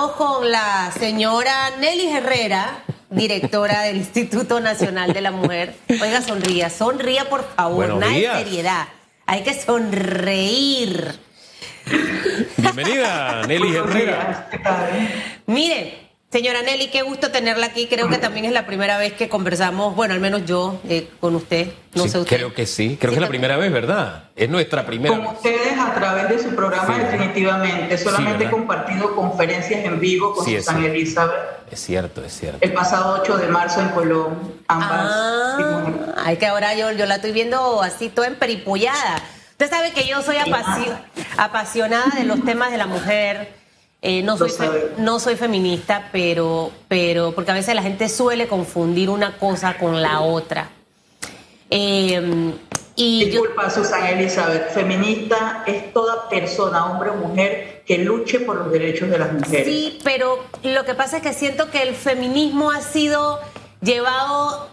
Estamos con la señora Nelly Herrera, directora del Instituto Nacional de la Mujer. Oiga, sonría, sonría por favor, Buenos nada de seriedad. Hay que sonreír. Bienvenida, Nelly Herrera. Mire, señora Nelly, qué gusto tenerla aquí. Creo que también es la primera vez que conversamos, bueno, al menos yo, eh, con usted. No Sí, sé usted. Creo que sí, creo que es la primera vez, ¿verdad? Es nuestra primera Con vez. ustedes a través de su programa, Sí. definitivamente. Solamente he compartido conferencias en vivo con Sí, cierto. Elizabeth Es cierto, es cierto. el pasado 8 de marzo en Colón. Ambas. Ah, ay, que ahora yo, yo la estoy viendo así toda emperipullada. Usted sabe que yo soy apasio- apasionada de los temas de la mujer. Eh, no, soy no soy feminista, pero, pero porque a veces la gente suele confundir una cosa con la otra. Eh, y yo, Disculpa, Susana Elizabeth. Feminista es toda persona, hombre o mujer, que luche por los derechos de las mujeres. Sí, pero lo que pasa es que siento que el feminismo ha sido llevado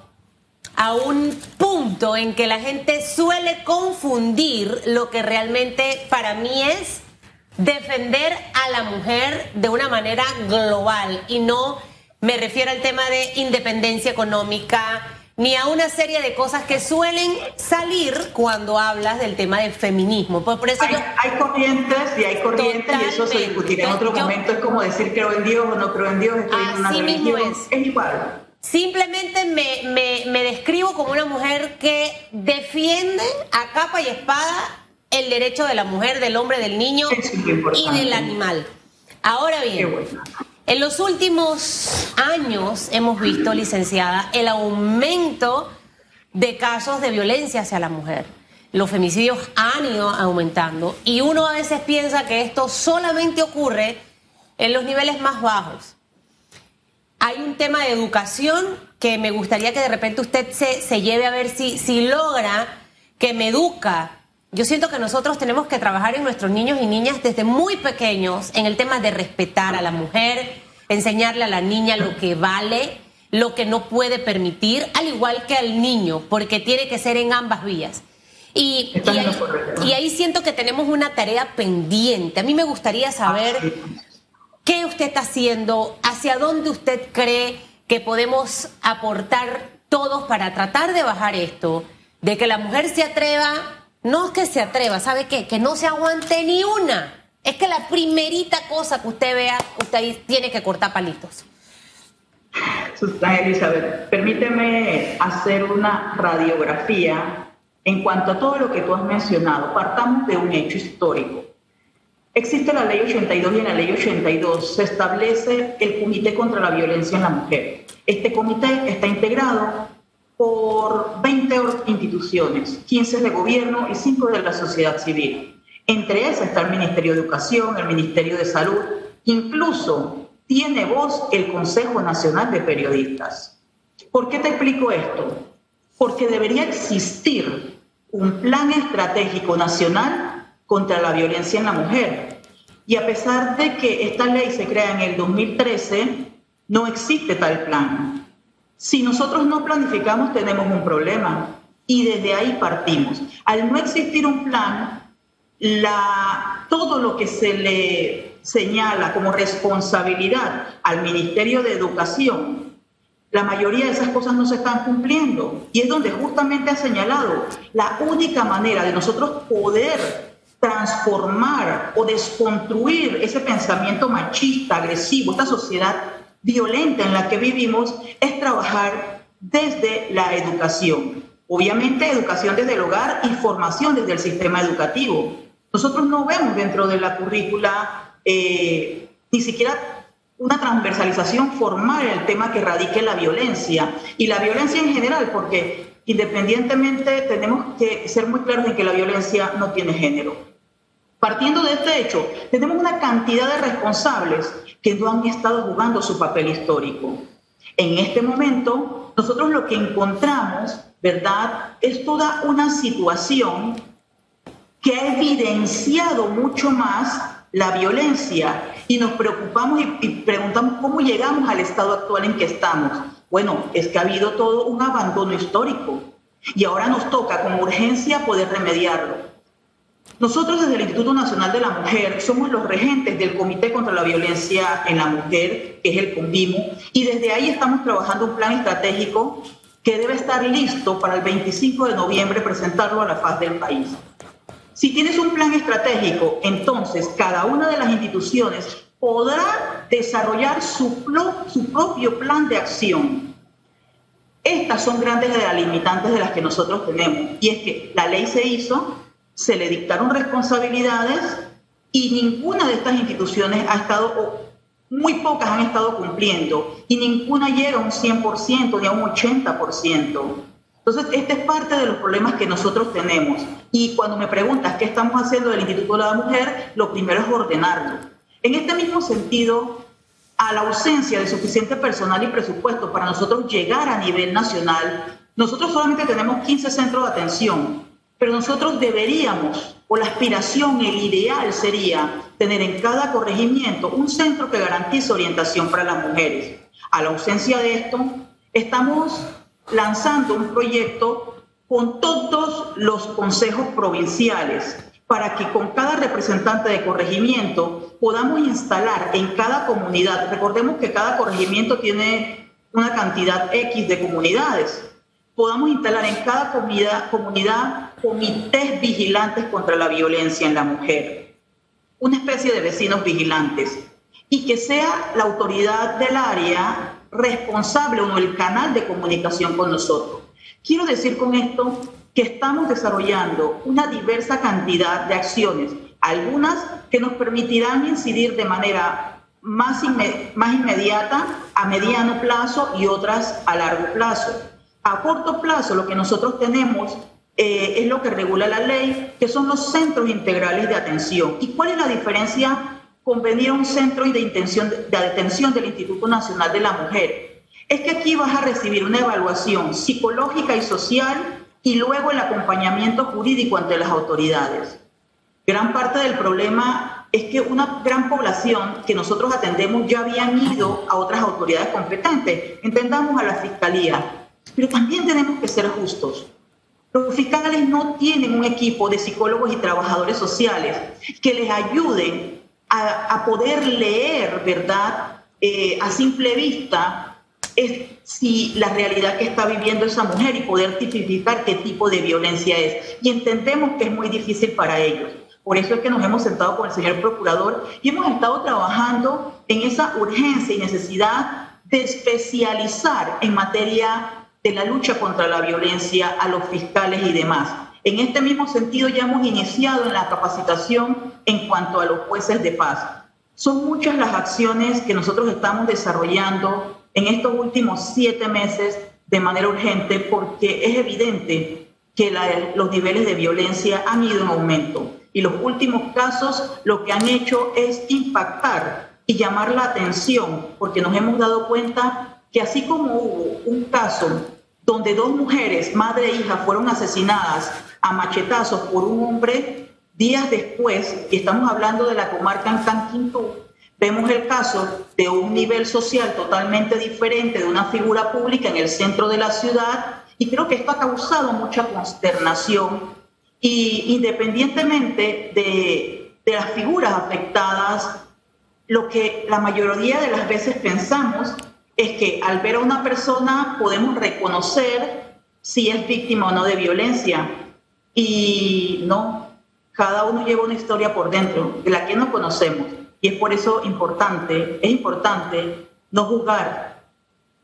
a un punto en que la gente suele confundir lo que realmente para mí es defender a la mujer de una manera global y no me refiero al tema de independencia económica ni a una serie de cosas que suelen salir cuando hablas del tema del feminismo. Por, por eso Hay, yo hay corrientes y hay corrientes y eso se Totalmente. discutirá en otro Yo- momento. Es como decir creo en Dios o no creo en Dios, estoy en una Así mismo religión. es. igual. Simplemente me, me- me describo como una mujer que defiende a capa y espada el derecho de la mujer, del hombre, del niño y del animal. Ahora bien, bueno. en los últimos años hemos visto, licenciada, el aumento de casos de violencia hacia la mujer. Los femicidios han ido aumentando y uno a veces piensa que esto solamente ocurre en los niveles más bajos. Hay un tema de educación que me gustaría que de repente usted se, se lleve a ver si, si logra que me educa. Yo siento que nosotros tenemos que trabajar en nuestros niños y niñas desde muy pequeños en el tema de respetar a la mujer, enseñarle a la niña lo que vale, lo que no puede permitir, al igual que al niño, porque tiene que ser en ambas vías. Y, ahí, y ahí siento que tenemos una tarea pendiente. A mí me gustaría saber... Ah. ¿Qué usted está haciendo? ¿Hacia dónde usted cree que podemos aportar todos para tratar de bajar esto? De que la mujer se atreva, no es que se atreva, ¿sabe qué? Que no se aguante ni una. Es que la primerita cosa que usted vea, usted tiene que cortar palitos. Susana Elizabeth, permíteme hacer una radiografía en cuanto a todo lo que tú has mencionado. Partamos de un hecho histórico. Existe la ley 82 y en la ley 82 se establece el Comité contra la Violencia en la Mujer. Este comité está integrado por 20 or- instituciones, 15 de gobierno y 5 de la sociedad civil. Entre esas está el Ministerio de Educación, el Ministerio de Salud, incluso tiene voz el Consejo Nacional de Periodistas. ¿Por qué te explico esto? Porque debería existir un plan estratégico nacional contra la violencia en la mujer. Y a pesar de que esta ley se crea en el 2013, no existe tal plan. Si nosotros no planificamos, tenemos un problema. Y desde ahí partimos. Al no existir un plan, la, todo lo que se le señala como responsabilidad al Ministerio de Educación, la mayoría de esas cosas no se están cumpliendo. Y es donde justamente ha señalado la única manera de nosotros poder transformar o desconstruir ese pensamiento machista, agresivo, esta sociedad violenta en la que vivimos, es trabajar desde la educación. Obviamente educación desde el hogar y formación desde el sistema educativo. Nosotros no vemos dentro de la currícula eh, ni siquiera una transversalización formal el tema que radique la violencia y la violencia en general, porque independientemente tenemos que ser muy claros en que la violencia no tiene género. Partiendo de este hecho, tenemos una cantidad de responsables que no han estado jugando su papel histórico. En este momento, nosotros lo que encontramos, ¿verdad?, es toda una situación que ha evidenciado mucho más la violencia y nos preocupamos y, preguntamos cómo llegamos al estado actual en que estamos. Bueno, es que ha habido todo un abandono histórico y ahora nos toca con urgencia poder remediarlo. Nosotros desde el Instituto Nacional de la Mujer somos los regentes del Comité contra la Violencia en la Mujer, que es el CONVIMO, y desde ahí estamos trabajando un plan estratégico que debe estar listo para el 25 de noviembre presentarlo a la faz del país. Si tienes un plan estratégico, entonces cada una de las instituciones podrá desarrollar su, su propio plan de acción. Estas son grandes limitantes de las que nosotros tenemos. Y es que la ley se hizo, se le dictaron responsabilidades y ninguna de estas instituciones ha estado, muy pocas han estado cumpliendo, y ninguna llega a un 100% ni a un 80%. Entonces, este es parte de los problemas que nosotros tenemos. Y cuando me preguntas qué estamos haciendo del Instituto de la Mujer, lo primero es ordenarlo. En este mismo sentido, a la ausencia de suficiente personal y presupuesto para nosotros llegar a nivel nacional, nosotros solamente tenemos 15 centros de atención, pero nosotros deberíamos, o la aspiración, el ideal sería tener en cada corregimiento un centro que garantice orientación para las mujeres. A la ausencia de esto, estamos lanzando un proyecto con todos los consejos provinciales para que con cada representante de corregimiento podamos instalar en cada comunidad, recordemos que cada corregimiento tiene una cantidad X de comunidades, podamos instalar en cada comunidad, comunidad comités vigilantes contra la violencia en la mujer, una especie de vecinos vigilantes, y que sea la autoridad del área responsable o el canal de comunicación con nosotros. Quiero decir con esto que estamos desarrollando una diversa cantidad de acciones, algunas que nos permitirán incidir de manera más, más inmediata, a mediano plazo y otras a largo plazo. A corto plazo lo que nosotros tenemos eh, es lo que regula la ley, que son los centros integrales de atención. ¿Y cuál es la diferencia con venir a un centro de, intención, de atención del Instituto Nacional de la Mujer. Es que aquí vas a recibir una evaluación psicológica y social y luego el acompañamiento jurídico ante las autoridades. Gran parte del problema es que una gran población que nosotros atendemos ya habían ido a otras autoridades competentes, entendamos a la fiscalía, pero también tenemos que ser justos. Los fiscales no tienen un equipo de psicólogos y trabajadores sociales que les ayuden a, poder leer, ¿verdad? Eh, a simple vista, es si la realidad que está viviendo esa mujer y poder tipificar qué tipo de violencia es. Y entendemos que es muy difícil para ellos. Por eso es que nos hemos sentado con el señor procurador y hemos estado trabajando en esa urgencia y necesidad de especializar en materia de la lucha contra la violencia a los fiscales y demás. En este mismo sentido, ya hemos iniciado en la capacitación en cuanto a los jueces de paz. Son muchas las acciones que nosotros estamos desarrollando en estos últimos siete meses de manera urgente porque es evidente que los niveles de violencia han ido en aumento y los últimos casos lo que han hecho es impactar y llamar la atención porque nos hemos dado cuenta que así como hubo un caso donde dos mujeres, madre e hija, fueron asesinadas a machetazos por un hombre días después, y estamos hablando de la comarca en Canquintú, vemos el caso de un nivel social totalmente diferente, de una figura pública en el centro de la ciudad, y creo que esto ha causado mucha consternación, y independientemente de, de las figuras afectadas, lo que la mayoría de las veces pensamos es que al ver a una persona podemos reconocer si es víctima o no de violencia. Y no, cada uno lleva una historia por dentro de la que no conocemos. Y es por eso importante, es importante no juzgar,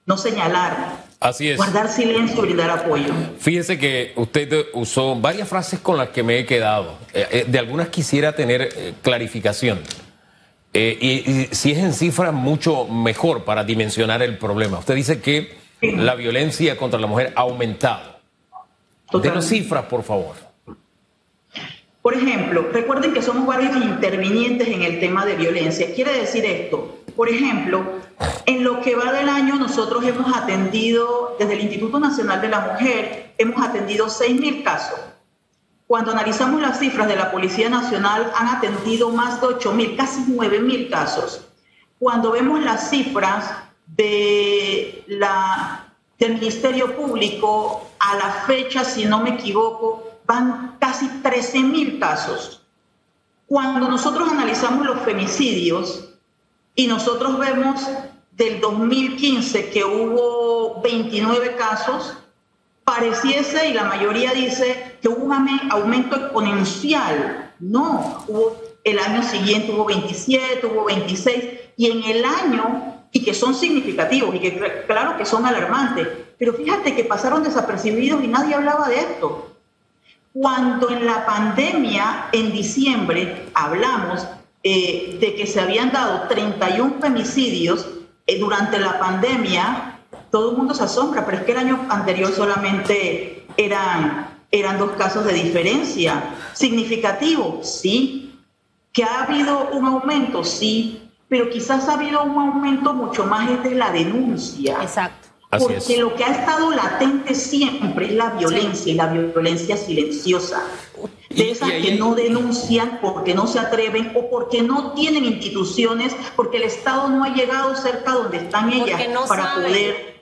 no señalar, Así es. Guardar silencio y dar apoyo. Fíjese que usted usó varias frases con las que me he quedado. Eh, eh, de algunas quisiera tener eh, clarificación. Eh, y, si es en cifras, mucho mejor para dimensionar el problema. Usted dice que la violencia contra la mujer ha aumentado. Denos cifras, por favor. Por ejemplo, recuerden que somos varios intervinientes en el tema de violencia. Quiere decir esto, por ejemplo, en lo que va del año nosotros hemos atendido, desde el Instituto Nacional de la Mujer, hemos atendido 6.000 casos cuando analizamos las cifras de la Policía Nacional, han atendido más de 8 mil, casi 9 mil casos. Cuando vemos las cifras del Ministerio Público, a la fecha, si no me equivoco, van casi 13 mil casos. Cuando nosotros analizamos los femicidios y nosotros vemos del 2015 que hubo 29 casos, pareciese, y la mayoría dice, que hubo un aumento exponencial. No, el año siguiente hubo 27, hubo 26, y en el año, y que son significativos, y que claro que son alarmantes, pero fíjate que pasaron desapercibidos y nadie hablaba de esto. Cuando en la pandemia, en diciembre, hablamos eh, de que se habían dado 31 femicidios eh, durante la pandemia, todo el mundo se asombra, pero es que el año anterior solamente eran, eran dos casos de diferencia. ¿Significativo? Sí. ¿Que ha habido un aumento? Sí. Pero quizás ha habido un aumento mucho más de la denuncia. Exacto. Porque lo que ha estado latente siempre es la violencia y la violencia silenciosa. De esas que no denuncian porque no se atreven o porque no tienen instituciones, porque el Estado no ha llegado cerca donde están ellas para poder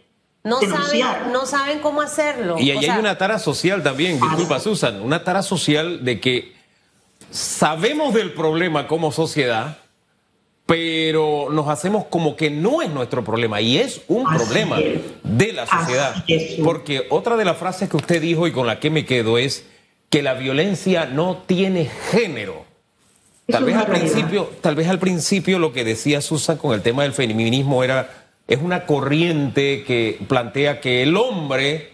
no saben, no saben cómo hacerlo. Y ahí hay una tara social también, disculpa Susan, una tara social de que sabemos del problema como sociedad, pero nos hacemos como que no es nuestro problema y es un problema de la sociedad. Porque otra de las frases que usted dijo y con la que me quedo es que la violencia no tiene género. Tal vez al principio, tal vez al principio lo que decía Susan con el tema del feminismo era es una corriente que plantea que el hombre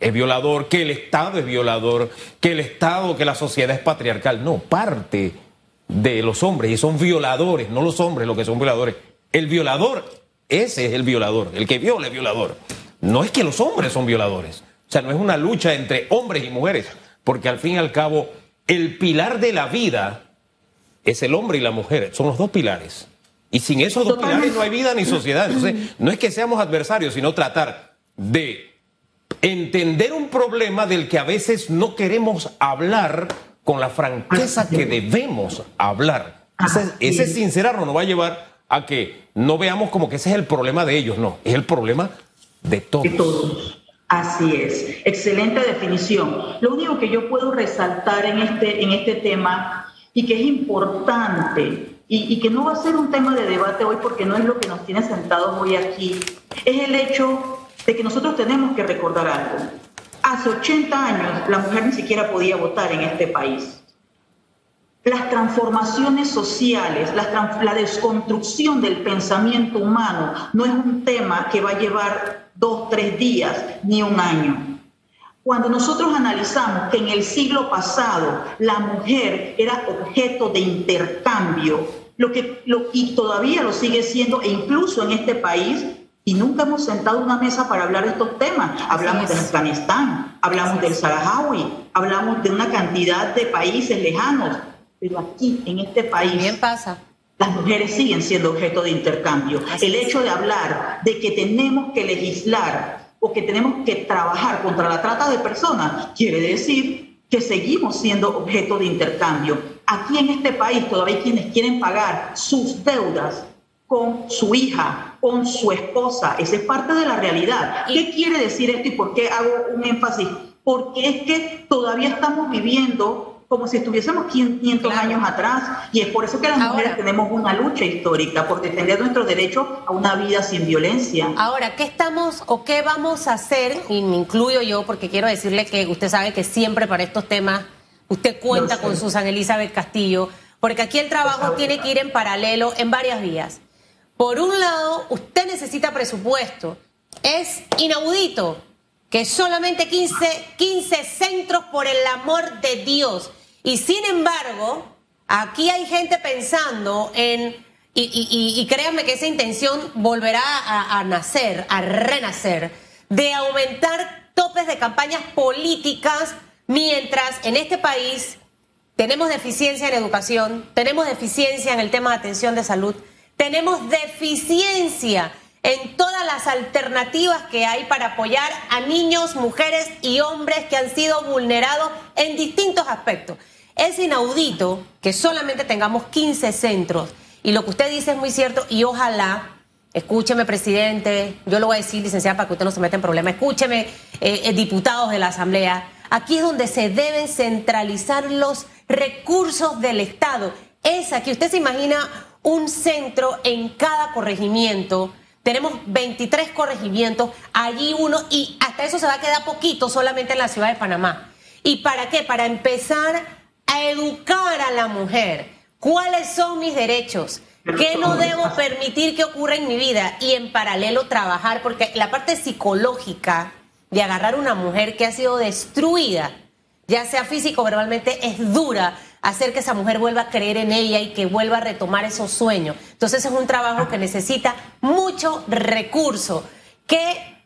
es violador, que el Estado es violador, que el Estado, que la sociedad es patriarcal. No, parte de los hombres y son violadores, no los hombres los que son violadores. El violador, ese es el violador, el que viola es violador. No es que los hombres son violadores. O sea, no es una lucha entre hombres y mujeres, porque al fin y al cabo el pilar de la vida es el hombre y la mujer, son los dos pilares. Y sin esos dos pilares no hay vida ni sociedad. Entonces, no es que seamos adversarios, sino tratar de entender un problema del que a veces no queremos hablar con la franqueza que debemos hablar. Ese, sincerarnos nos va a llevar a que no veamos como que ese es el problema de ellos, no, es el problema de todos. De todos. Así es, excelente definición. Lo único que yo puedo resaltar en este, en este tema y que es importante y, que no va a ser un tema de debate hoy porque no es lo que nos tiene sentados hoy aquí, es el hecho de que nosotros tenemos que recordar algo. Hace 80 años la mujer ni siquiera podía votar en este país. Las transformaciones sociales, la, desconstrucción del pensamiento humano no es un tema que va a llevar dos, tres días ni un año. Cuando nosotros analizamos que en el siglo pasado la mujer era objeto de intercambio, lo que, lo, y todavía lo sigue siendo, e incluso en este país, y nunca hemos sentado una mesa para hablar de estos temas. Hablamos de Afganistán, hablamos del Saharaui, hablamos de una cantidad de países lejanos, pero aquí, en este país, Bien pasa. las mujeres siguen siendo objeto de intercambio. El hecho de hablar de que tenemos que legislar o que tenemos que trabajar contra la trata de personas quiere decir que seguimos siendo objeto de intercambio. Aquí en este país todavía hay quienes quieren pagar sus deudas con su hija, con su esposa. Esa es parte de la realidad. ¿Qué quiere decir esto y por qué hago un énfasis? Porque es que todavía estamos viviendo como si estuviésemos 500 años atrás y es por eso que las mujeres tenemos una lucha histórica por defender nuestro derecho a una vida sin violencia. Ahora, ¿qué estamos o qué vamos a hacer? Y me incluyo yo porque quiero decirle que usted sabe que siempre para estos temas usted cuenta con Susan Elizabeth Castillo, porque aquí el trabajo tiene que ir en paralelo en varias vías. Por un lado, usted necesita presupuesto. Es inaudito que solamente 15, 15 centros por el amor de Dios. Y sin embargo, aquí hay gente pensando en, y, créanme que esa intención volverá a nacer, a renacer, de aumentar topes de campañas políticas mientras en este país tenemos deficiencia en educación, tenemos deficiencia en el tema de atención de salud, tenemos deficiencia en todas las alternativas que hay para apoyar a niños, mujeres y hombres que han sido vulnerados en distintos aspectos. Es inaudito que solamente tengamos 15 centros. Y lo que usted dice es muy cierto y ojalá, escúcheme presidente, yo lo voy a decir licenciada para que usted no se meta en problemas, escúcheme eh, eh, diputados de la Asamblea, aquí es donde se deben centralizar los recursos del Estado. Esa que usted se imagina un centro en cada corregimiento. Tenemos 23 corregimientos, allí uno, y hasta eso se va a quedar poquito solamente en la ciudad de Panamá. ¿Y para qué? Para empezar a educar a la mujer. ¿Cuáles son mis derechos? ¿Qué no debo permitir que ocurra en mi vida? Y en paralelo trabajar, porque la parte psicológica de agarrar una mujer que ha sido destruida, ya sea físico o verbalmente, es dura hacer que esa mujer vuelva a creer en ella y que vuelva a retomar esos sueños. Entonces es un trabajo que necesita mucho recurso. ¿Qué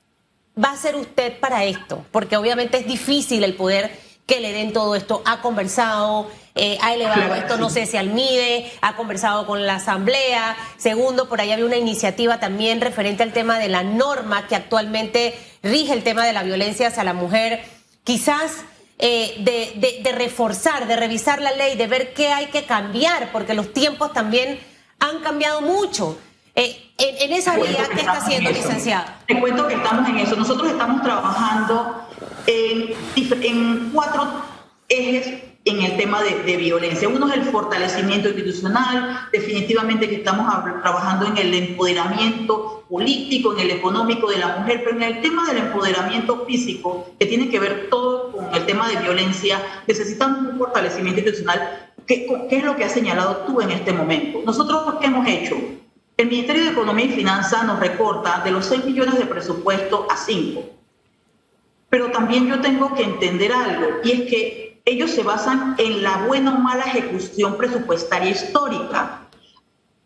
va a hacer usted para esto? Porque obviamente es difícil el poder que le den todo esto. Ha conversado, eh, ha elevado esto, no sé si al MIDE, ha conversado con la Asamblea. Segundo, por ahí había una iniciativa también referente al tema de la norma que actualmente rige el tema de la violencia hacia la mujer. Quizás eh, de, reforzar, de revisar la ley, de ver qué hay que cambiar, porque los tiempos también han cambiado mucho. Eh, en, esa vía, ¿qué está haciendo, licenciada? Te cuento que estamos en eso. Nosotros estamos trabajando en, cuatro ejes en el tema de, violencia. Uno es el fortalecimiento institucional, definitivamente que estamos trabajando en el empoderamiento político, en el económico de la mujer, pero en el tema del empoderamiento físico, que tiene que ver todo con el tema de violencia, necesitamos un fortalecimiento institucional. ¿Qué, qué es lo que has señalado tú en este momento? Nosotros, ¿qué hemos hecho? El Ministerio de Economía y Finanzas nos recorta de los 6 millones de presupuesto a 5. Pero también yo tengo que entender algo, y es que ellos se basan en la buena o mala ejecución presupuestaria histórica.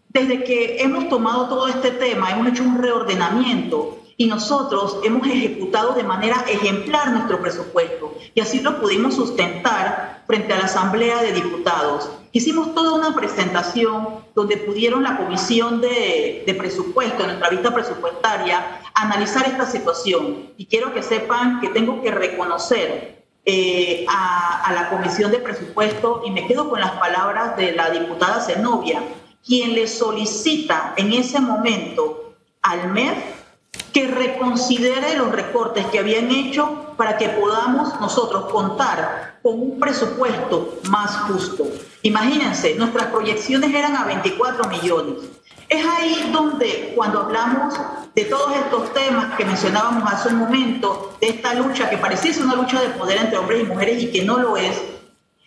Desde que hemos tomado todo este tema, hemos hecho un reordenamiento y nosotros hemos ejecutado de manera ejemplar nuestro presupuesto y así lo pudimos sustentar frente a la Asamblea de Diputados. Hicimos toda una presentación donde pudieron la Comisión de, de Presupuesto, nuestra vista presupuestaria, analizar esta situación. Y quiero que sepan que tengo que reconocer eh, a, la Comisión de Presupuesto y me quedo con las palabras de la diputada Zenobia, quien le solicita en ese momento al MEF que reconsidere los recortes que habían hecho para que podamos nosotros contar con un presupuesto más justo. Imagínense, nuestras proyecciones eran a 24 millones. Es ahí donde cuando hablamos de todos estos temas que mencionábamos hace un momento, de esta lucha que pareciese una lucha de poder entre hombres y mujeres y que no lo es,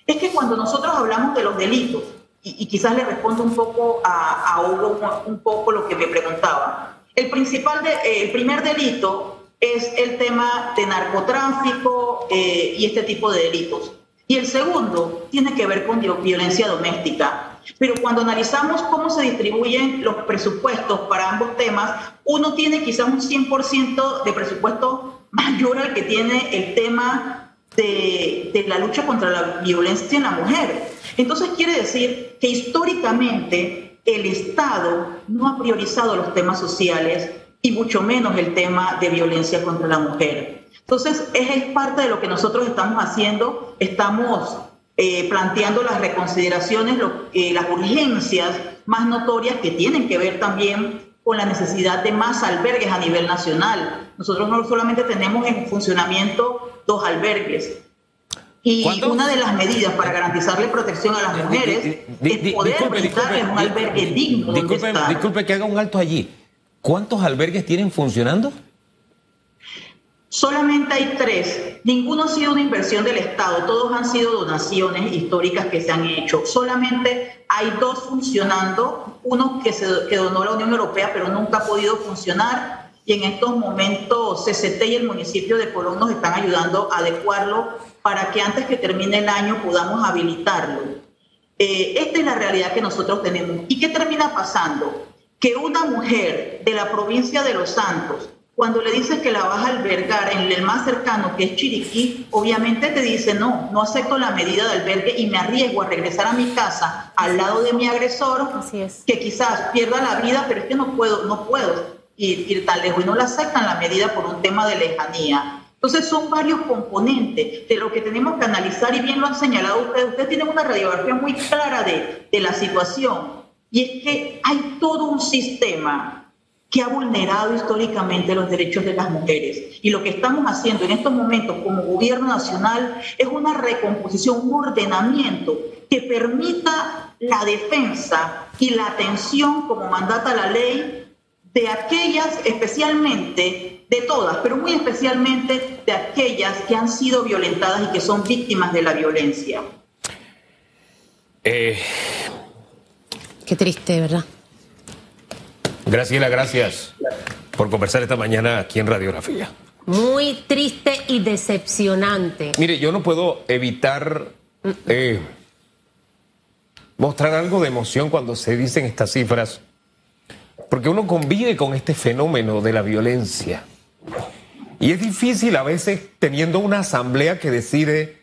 es que cuando nosotros hablamos de los delitos, y, quizás le respondo un poco a, Hugo un, poco lo que me preguntaba, el, principal de, el primer delito es el tema de narcotráfico eh, y este tipo de delitos. Y el segundo tiene que ver con violencia doméstica. Pero cuando analizamos cómo se distribuyen los presupuestos para ambos temas, uno tiene quizás un 100% de presupuesto mayor al que tiene el tema de, la lucha contra la violencia en la mujer. Entonces quiere decir que históricamente el Estado no ha priorizado los temas sociales y mucho menos el tema de violencia contra la mujer. Entonces, es parte de lo que nosotros estamos haciendo, estamos eh, planteando las reconsideraciones, eh, las urgencias más notorias que tienen que ver también con la necesidad de más albergues a nivel nacional. Nosotros no solamente tenemos en funcionamiento dos albergues. Y una de las medidas para garantizarle protección a las mujeres es poder brindarles un albergue digno. Disculpe, disculpe que haga un alto allí. ¿Cuántos albergues tienen funcionando? Solamente hay tres. Ninguno ha sido una inversión del Estado, todos han sido donaciones históricas que se han hecho. Solamente hay dos funcionando, uno que, se, que donó la Unión Europea pero nunca ha podido funcionar y en estos momentos CCT y el municipio de Colón nos están ayudando a adecuarlo para que antes que termine el año podamos habilitarlo. Eh, esta es la realidad que nosotros tenemos. ¿Y qué termina pasando? Que una mujer de la provincia de Los Santos cuando le dices que la vas a albergar en el más cercano, que es Chiriquí, obviamente te dice, no, no acepto la medida de albergue y me arriesgo a regresar a mi casa al lado de mi agresor, que quizás pierda la vida, pero es que no puedo, no puedo ir, ir tan lejos y no le aceptan la medida por un tema de lejanía. Entonces son varios componentes de lo que tenemos que analizar y bien lo han señalado ustedes. Ustedes tienen una radiografía muy clara de, de la situación y es que hay todo un sistema que ha vulnerado históricamente los derechos de las mujeres. Y lo que estamos haciendo en estos momentos como gobierno nacional es una recomposición, un ordenamiento que permita la defensa y la atención, como mandata la ley, de aquellas especialmente, de todas, pero muy especialmente de aquellas que han sido violentadas y que son víctimas de la violencia. Eh, Qué triste, ¿verdad? Graciela, gracias por conversar esta mañana aquí en Radiografía. Muy triste y decepcionante. Mire, yo no puedo evitar eh, mostrar algo de emoción cuando se dicen estas cifras, porque uno convive con este fenómeno de la violencia. Y es difícil a veces teniendo una asamblea que decide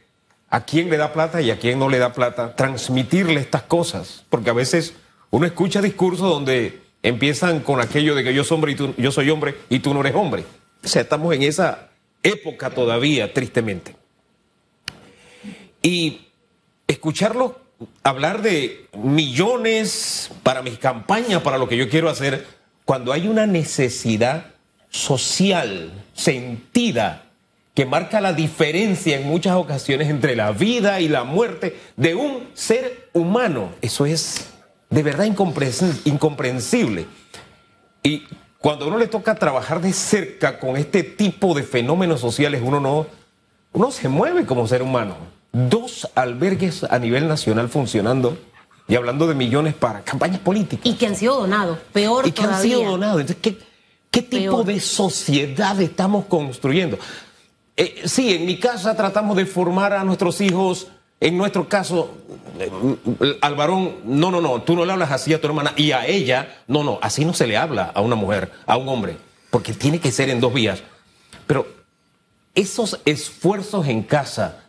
a quién le da plata y a quién no le da plata, transmitirle estas cosas, porque a veces uno escucha discursos donde empiezan con aquello de que yo soy hombre y tú, yo soy hombre y tú no eres hombre. O sea, estamos en esa época todavía, tristemente. Y escucharlo hablar de millones para mis campañas, para lo que yo quiero hacer, cuando hay una necesidad social sentida que marca la diferencia en muchas ocasiones entre la vida y la muerte de un ser humano. Eso es de verdad incomprensible. Y cuando a uno le toca trabajar de cerca con este tipo de fenómenos sociales, uno no, uno se mueve como ser humano. Dos albergues a nivel nacional funcionando y hablando de millones para campañas políticas. Y que han sido donados, peor Y que han sido donados. Entonces, ¿qué, tipo de sociedad estamos construyendo? Eh, sí, en mi casa tratamos de formar a nuestros hijos en nuestro caso, eh, al varón, no, no, no, tú no le hablas así a tu hermana y a ella, no, no, así no se le habla a una mujer, a un hombre, porque tiene que ser en dos vías. Pero esos esfuerzos en casa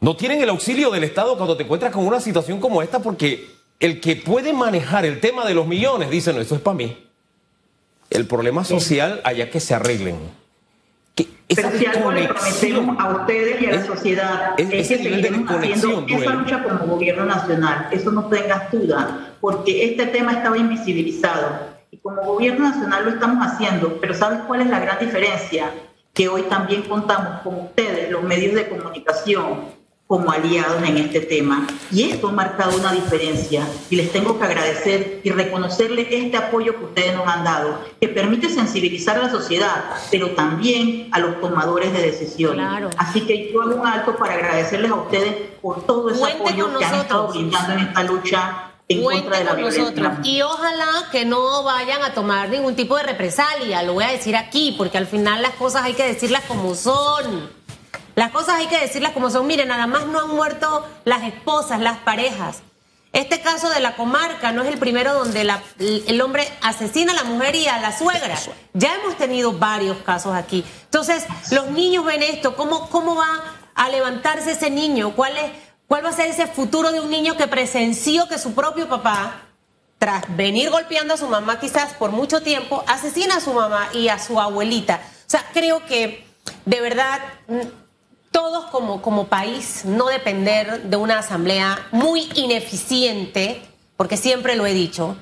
no tienen el auxilio del Estado cuando te encuentras con una situación como esta, porque el que puede manejar el tema de los millones dice, no, eso es para mí. El problema social, allá que se arreglen. Pero si algo le prometemos a ustedes y a la sociedad es, que seguiremos haciendo esa lucha como gobierno nacional. Eso no tengas duda, porque este tema estaba invisibilizado. Y como gobierno nacional lo estamos haciendo, pero ¿sabes cuál es la gran diferencia? Que hoy también contamos con ustedes, los medios de comunicación, como aliados en este tema. Y esto ha marcado una diferencia y les tengo que agradecer y reconocerles este apoyo que ustedes nos han dado, que permite sensibilizar a la sociedad, pero también a los tomadores de decisiones. Así que yo hago un alto para agradecerles a ustedes por todo ese apoyo que han estado brindando en esta lucha en contra de la violencia. Y ojalá que no vayan a tomar ningún tipo de represalia, lo voy a decir aquí, porque al final las cosas hay que decirlas como son. Las cosas hay que decirlas como son. Miren, nada más no han muerto las esposas, las parejas. Este caso de la comarca no es el primero donde el hombre asesina a la mujer y a la suegra. Ya hemos tenido varios casos aquí. Entonces, los niños ven esto. ¿Cómo, cómo va a levantarse ese niño? ¿Cuál, es, ¿Cuál va a ser ese futuro de un niño que presenció que su propio papá, tras venir golpeando a su mamá quizás por mucho tiempo, asesina a su mamá y a su abuelita? O sea, creo que de verdad todos como, como país no depender de una asamblea muy ineficiente, porque siempre lo he dicho,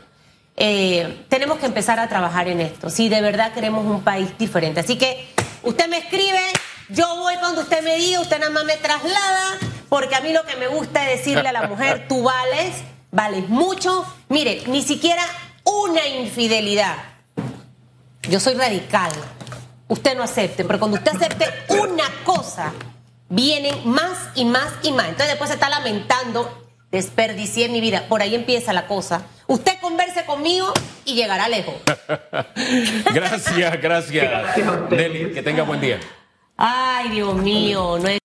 eh, tenemos que empezar a trabajar en esto, si de verdad queremos un país diferente. Así que usted me escribe, yo voy cuando usted me diga, usted nada más me traslada, porque a mí lo que me gusta es decirle a la mujer, tú vales, vales mucho. Mire, ni siquiera una infidelidad. Yo soy radical. Usted no acepte, pero cuando usted acepte una cosa, vienen más y más y más. Entonces después se está lamentando, desperdicié mi vida. Por ahí empieza la cosa. Usted converse conmigo y llegará lejos. gracias, gracias. Nelly, que tenga buen día. Ay, Dios mío, no es